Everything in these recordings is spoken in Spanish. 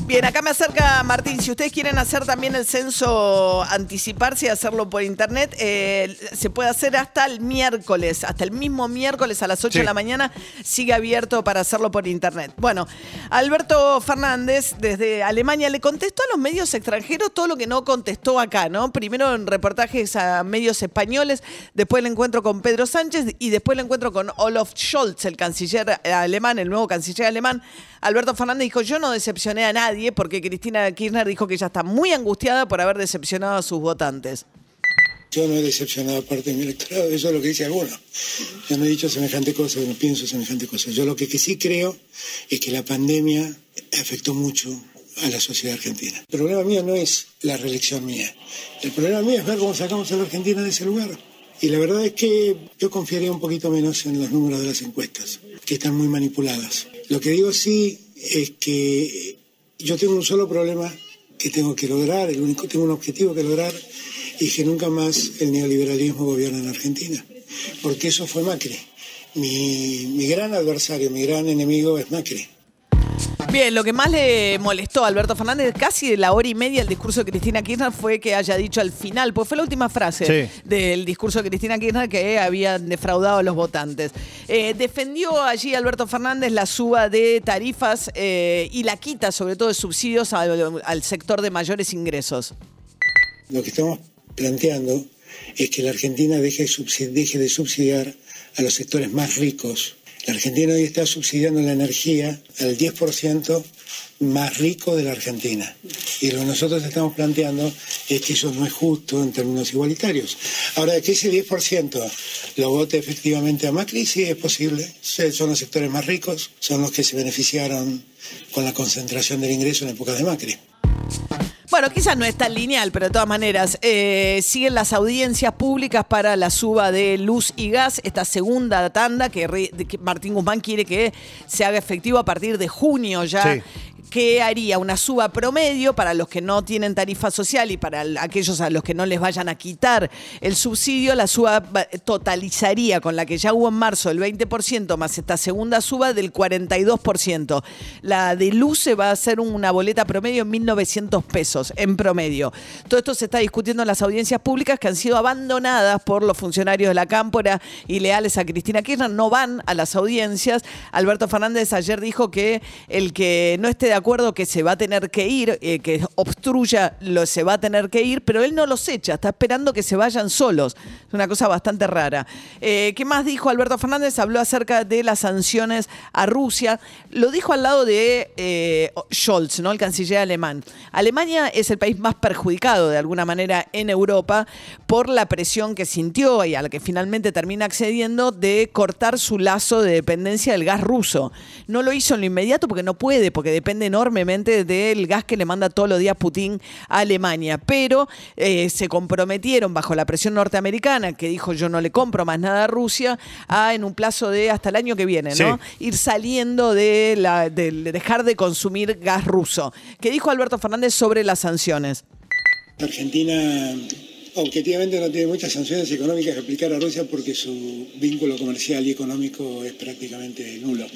Bien, acá me acerca Martín. Si ustedes quieren hacer también el censo, anticiparse y hacerlo por internet, eh, se puede hacer hasta el miércoles, hasta el mismo miércoles a las 8 de la mañana, sigue abierto para hacerlo por internet. Bueno, Alberto Fernández desde Alemania le contestó a los medios extranjeros todo lo que no contestó acá, ¿no? Primero en reportajes a medios españoles, después el encuentro con Pedro Sánchez y después el encuentro con Olaf Scholz, el canciller alemán, el nuevo canciller alemán. Alberto Fernández dijo, yo no decepcioné a nadie porque Cristina Kirchner dijo que ella está muy angustiada por haber decepcionado a sus votantes. Yo no he decepcionado a parte de mi electorado, eso es lo que dice alguno. Yo no he dicho semejante cosa, no pienso semejante cosa. Yo lo que, que sí creo es que la pandemia afectó mucho a la sociedad argentina. El problema mío no es la reelección mía. El problema mío es ver cómo sacamos a la Argentina de ese lugar. Y la verdad es que yo confiaría un poquito menos en los números de las encuestas, que están muy manipuladas. Lo que digo sí es que yo tengo un solo problema que tengo que lograr, el único, tengo un objetivo que lograr y que nunca más el neoliberalismo gobierna en Argentina. Porque eso fue Macri. Mi, mi gran adversario, mi gran enemigo es Macri. Bien, lo que más le molestó a Alberto Fernández casi de la hora y media el discurso de Cristina Kirchner fue que haya dicho al final, pues fue la última frase del discurso de Cristina Kirchner que habían defraudado a los votantes. Eh, defendió allí Alberto Fernández la suba de tarifas eh, y la quita sobre todo de subsidios al, sector de mayores ingresos. Lo que estamos planteando es que la Argentina deje de subsidiar a los sectores más ricos la Argentina hoy está subsidiando la energía al 10% más rico de la Argentina. Y lo que nosotros estamos planteando es que eso no es justo en términos igualitarios. Ahora, que ese 10% lo vote efectivamente a Macri, sí es posible. Son los sectores más ricos, son los que se beneficiaron con la concentración del ingreso en época de Macri. Bueno, quizás no es tan lineal, pero de todas maneras, eh, siguen las audiencias públicas para la suba de luz y gas, esta segunda tanda que, Martín Guzmán quiere que se haga efectivo a partir de junio ya que haría una suba promedio para los que no tienen tarifa social y para aquellos a los que no les vayan a quitar el subsidio, la suba totalizaría con la que ya hubo en marzo el 20% más esta segunda suba del 42%. La de luz se va a hacer una boleta promedio en 1.900 pesos en promedio. Todo esto se está discutiendo en las audiencias públicas que han sido abandonadas por los funcionarios de la Cámpora y leales a Cristina Kirchner. No van a las audiencias. Alberto Fernández ayer dijo que el que no esté de acuerdo que se va a tener que ir, eh, que obstruya, lo, se va a tener que ir, pero él no los echa, está esperando que se vayan solos. Es una cosa bastante rara. Eh, ¿Qué más dijo Alberto Fernández? Habló acerca de las sanciones a Rusia. Lo dijo al lado de eh, Scholz, ¿no? el canciller alemán. Alemania es el país más perjudicado de alguna manera en Europa por la presión que sintió y a la que finalmente termina accediendo de cortar su lazo de dependencia del gas ruso. No lo hizo en lo inmediato porque no puede, porque depende enormemente del gas que le manda todos los días Putin a Alemania, pero eh, se comprometieron bajo la presión norteamericana, que dijo yo no le compro más nada a Rusia, a en un plazo de hasta el año que viene, ¿no? Ir saliendo de, la, de dejar de consumir gas ruso. ¿Qué dijo Alberto Fernández sobre las sanciones? Argentina objetivamente no tiene muchas sanciones económicas que aplicar a Rusia porque su vínculo comercial y económico es prácticamente nulo,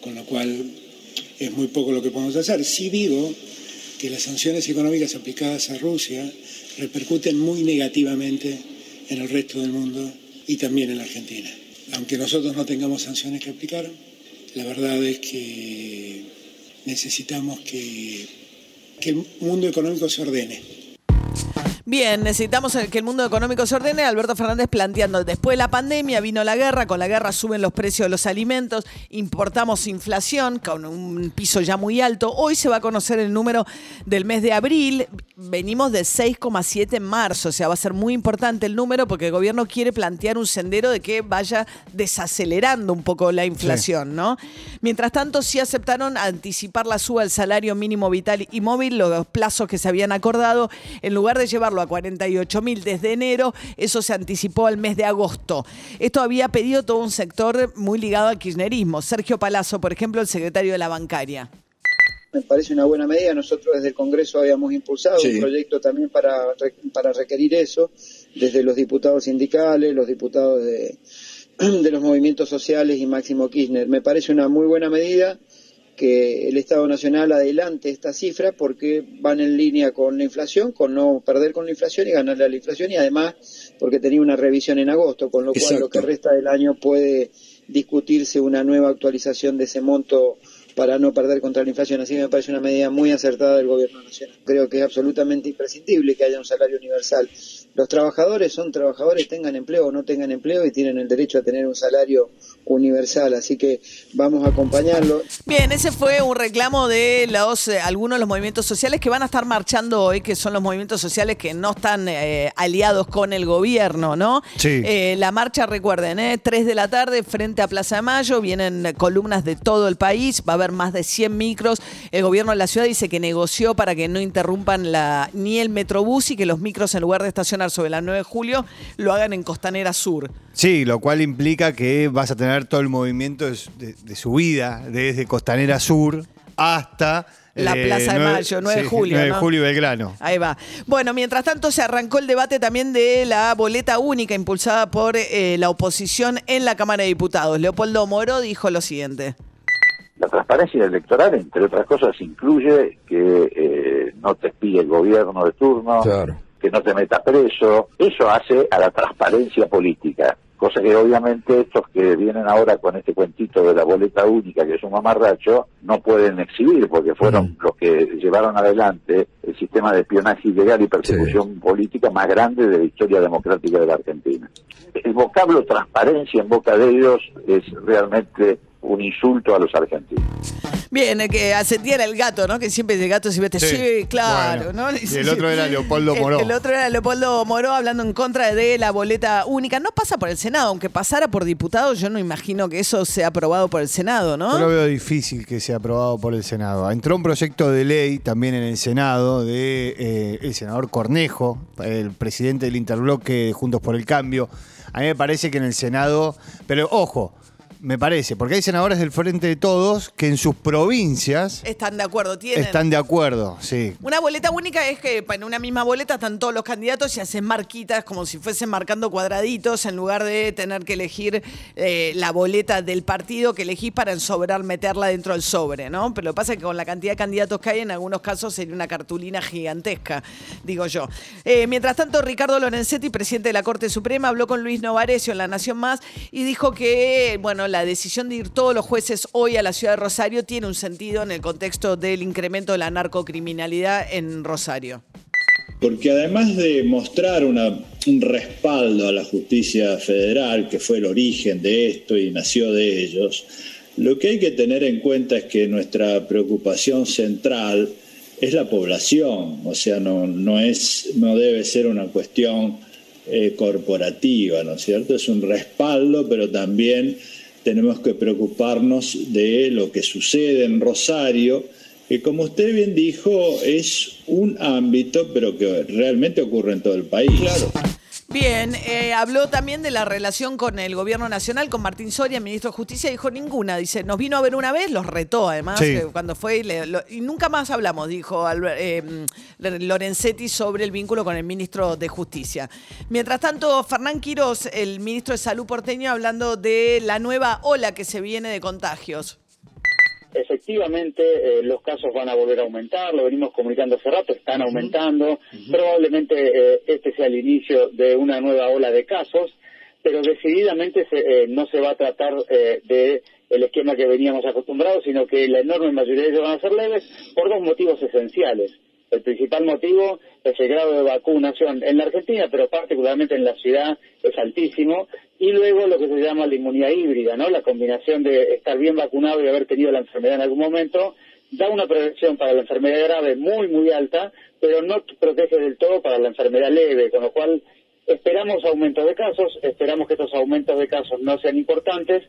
con lo cual es muy poco lo que podemos hacer. Sí digo que las sanciones económicas aplicadas a Rusia repercuten muy negativamente en el resto del mundo y también en la Argentina. Aunque nosotros no tengamos sanciones que aplicar, la verdad es que necesitamos que, que el mundo económico se ordene Bien, necesitamos que el mundo económico se ordene. Alberto Fernández planteando, después de la pandemia vino la guerra, con la guerra suben los precios de los alimentos, importamos inflación con un piso ya muy alto. Hoy se va a conocer el número del mes de abril. Venimos de 6,7 en marzo, o sea, va a ser muy importante el número porque el gobierno quiere plantear un sendero de que vaya desacelerando un poco la inflación, ¿no? Mientras tanto, sí aceptaron anticipar la suba del salario mínimo vital y móvil, los plazos que se habían acordado, en lugar de llevarlo a 48 mil desde enero. Eso se anticipó al mes de agosto. Esto había pedido todo un sector muy ligado al kirchnerismo. Sergio Palazzo, por ejemplo, el secretario de la bancaria me parece una buena medida. Nosotros desde el Congreso habíamos impulsado un proyecto también para, para requerir eso, desde los diputados sindicales, los diputados de, de los movimientos sociales y Máximo Kirchner. Me parece una muy buena medida que el Estado Nacional adelante esta cifra porque van en línea con la inflación, con no perder con la inflación y ganarle a la inflación y además porque tenía una revisión en agosto, con lo cual lo que resta del año puede discutirse una nueva actualización de ese monto para no perder contra la inflación. Así que me parece una medida muy acertada del Gobierno Nacional. Creo que es absolutamente imprescindible que haya un salario universal. Los trabajadores son trabajadores, tengan empleo o no tengan empleo y tienen el derecho a tener un salario universal, así que vamos a acompañarlo. Bien, ese fue un reclamo de los eh, algunos de los movimientos sociales que van a estar marchando hoy, que son los movimientos sociales que no están eh, aliados con el gobierno, ¿no? Sí. Eh, la marcha, recuerden, ¿eh? 3 de la tarde frente a Plaza de Mayo, vienen columnas de todo el país, va a haber más de 100 micros. El gobierno de la ciudad dice que negoció para que no interrumpan la, ni el metrobús y que los micros en lugar de estacionar sobre la 9 de julio lo hagan en Costanera Sur. Sí, lo cual implica que vas a tener todo el movimiento de, subida desde Costanera Sur hasta la eh, Plaza de Mayo, 9 de julio. 9 de julio Belgrano. Ahí va. Bueno, mientras tanto se arrancó el debate también de la boleta única impulsada por eh, la oposición en la Cámara de Diputados. Leopoldo Moro dijo lo siguiente. La transparencia electoral, entre otras cosas, incluye que eh, no te espíe el gobierno de turno, que no te meta preso. Eso hace a la transparencia política cosa que obviamente estos que vienen ahora con este cuentito de la boleta única, que es un mamarracho, no pueden exhibir, porque fueron los que llevaron adelante el sistema de espionaje ilegal y persecución política más grande de la historia democrática de la Argentina. El vocablo transparencia en boca de ellos es realmente un insulto a los argentinos. Bien, que ascendía el gato, ¿no? Que siempre el gato siempre te sí, claro, ¿no? Y el otro era Leopoldo Moró. El, otro era Leopoldo Moró hablando en contra de la boleta única. No pasa por el Senado, aunque pasara por diputados, yo no imagino que eso sea aprobado por el Senado, ¿no? Yo lo veo difícil que sea aprobado por el Senado. Entró un proyecto de ley también en el Senado de eh, el senador Cornejo, el presidente del interbloque Juntos por el Cambio. A mí me parece que en el Senado, pero ojo, me parece, porque hay senadores del Frente de Todos que en sus provincias están de acuerdo, tienen. Están de acuerdo, sí. Una boleta única es que en una misma boleta están todos los candidatos y hacen marquitas como si fuesen marcando cuadraditos en lugar de tener que elegir eh, la boleta del partido que elegís para ensobrar, meterla dentro del sobre, ¿no? Pero lo que pasa es que con la cantidad de candidatos que hay, en algunos casos sería una cartulina gigantesca, digo yo. Eh, mientras tanto, Ricardo Lorenzetti, presidente de la Corte Suprema, habló con Luis Novarecio en La Nación Más y dijo que, bueno, la decisión de ir todos los jueces hoy a la ciudad de Rosario tiene un sentido en el contexto del incremento de la narcocriminalidad en Rosario. Porque además de mostrar un respaldo a la justicia federal, que fue el origen de esto y nació de ellos, lo que hay que tener en cuenta es que nuestra preocupación central es la población, o sea, no, no, es, no debe ser una cuestión eh, corporativa, ¿no es cierto? Es un respaldo, pero también tenemos que preocuparnos de lo que sucede en Rosario, que como usted bien dijo, es un ámbito, pero que realmente ocurre en todo el país. Claro. Bien, eh, habló también de la relación con el gobierno nacional, con Martín Soria, ministro de Justicia, dijo ninguna. Dice, nos vino a ver una vez, los retó además, cuando fue, y, nunca más hablamos, dijo eh, Lorenzetti sobre el vínculo con el ministro de Justicia. Mientras tanto, Fernán Quirós, el ministro de Salud porteño, hablando de la nueva ola que se viene de contagios efectivamente eh, los casos van a volver a aumentar, lo venimos comunicando hace rato, están aumentando, probablemente eh, este sea el inicio de una nueva ola de casos, pero decididamente eh, no se va a tratar de el esquema que veníamos acostumbrados, sino que la enorme mayoría de ellos van a ser leves por dos motivos esenciales. El principal motivo es el grado de vacunación en la Argentina, pero particularmente en la ciudad es altísimo. Y luego lo que se llama la inmunidad híbrida, ¿no? La combinación de estar bien vacunado y haber tenido la enfermedad en algún momento da una protección para la enfermedad grave muy, muy alta, pero no protege del todo para la enfermedad leve, con lo cual esperamos aumento de casos, esperamos que estos aumentos de casos no sean importantes.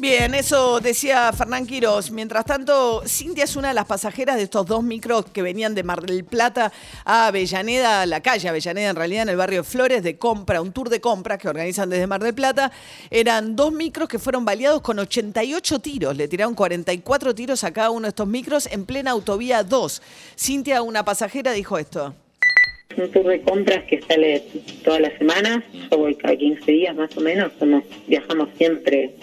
Bien, eso decía Fernán Quiros. Mientras tanto, Cintia es una de las pasajeras de estos dos micros que venían de Mar del Plata a Avellaneda, la calle Avellaneda, en realidad en el barrio Flores, de compra, un tour de compras que organizan desde Mar del Plata. Eran dos micros que fueron baleados con 88 tiros. Le tiraron 44 tiros a cada uno de estos micros en plena autovía 2. Cintia, una pasajera, dijo esto un tour de compras que sale todas las semanas, yo voy cada 15 días más o menos, somos, viajamos siempre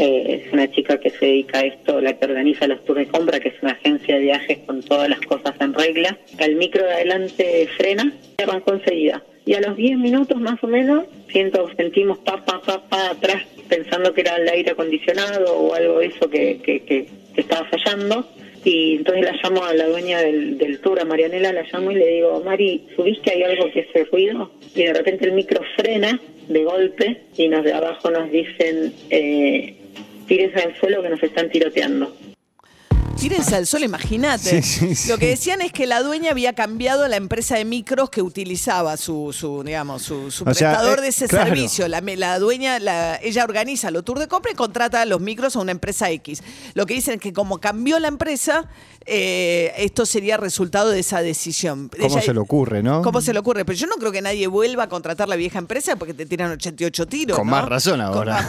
eh, es una chica que se dedica a esto, la que organiza los tours de compra, que es una agencia de viajes con todas las cosas en regla. El micro de adelante frena y arrancó enseguida. Y a los 10 minutos más o menos siento, sentimos pa, pa, pa, pa atrás pensando que era el aire acondicionado o algo de eso que, que, que, estaba fallando. Y entonces la llamo a la dueña del, del, tour, a Marianela, la llamo y le digo, Mari, ¿subiste hay algo que hace ruido? Y de repente el micro frena de golpe y nos de abajo nos dicen, eh, tírense al suelo que nos están tiroteando. Tírense al suelo, imagínate. Lo que decían es que la dueña había cambiado la empresa de micros que utilizaba su, su digamos, su, prestador eh, de ese servicio. La, la dueña, la, ella organiza los tours de compra y contrata los micros a una empresa X. Lo que dicen es que como cambió la empresa, eh, esto sería resultado de esa decisión. ¿Cómo se le ocurre, no? ¿Cómo se le ocurre? Pero yo no creo que nadie vuelva a contratar la vieja empresa porque te tiran 88 tiros. Con más razón ahora.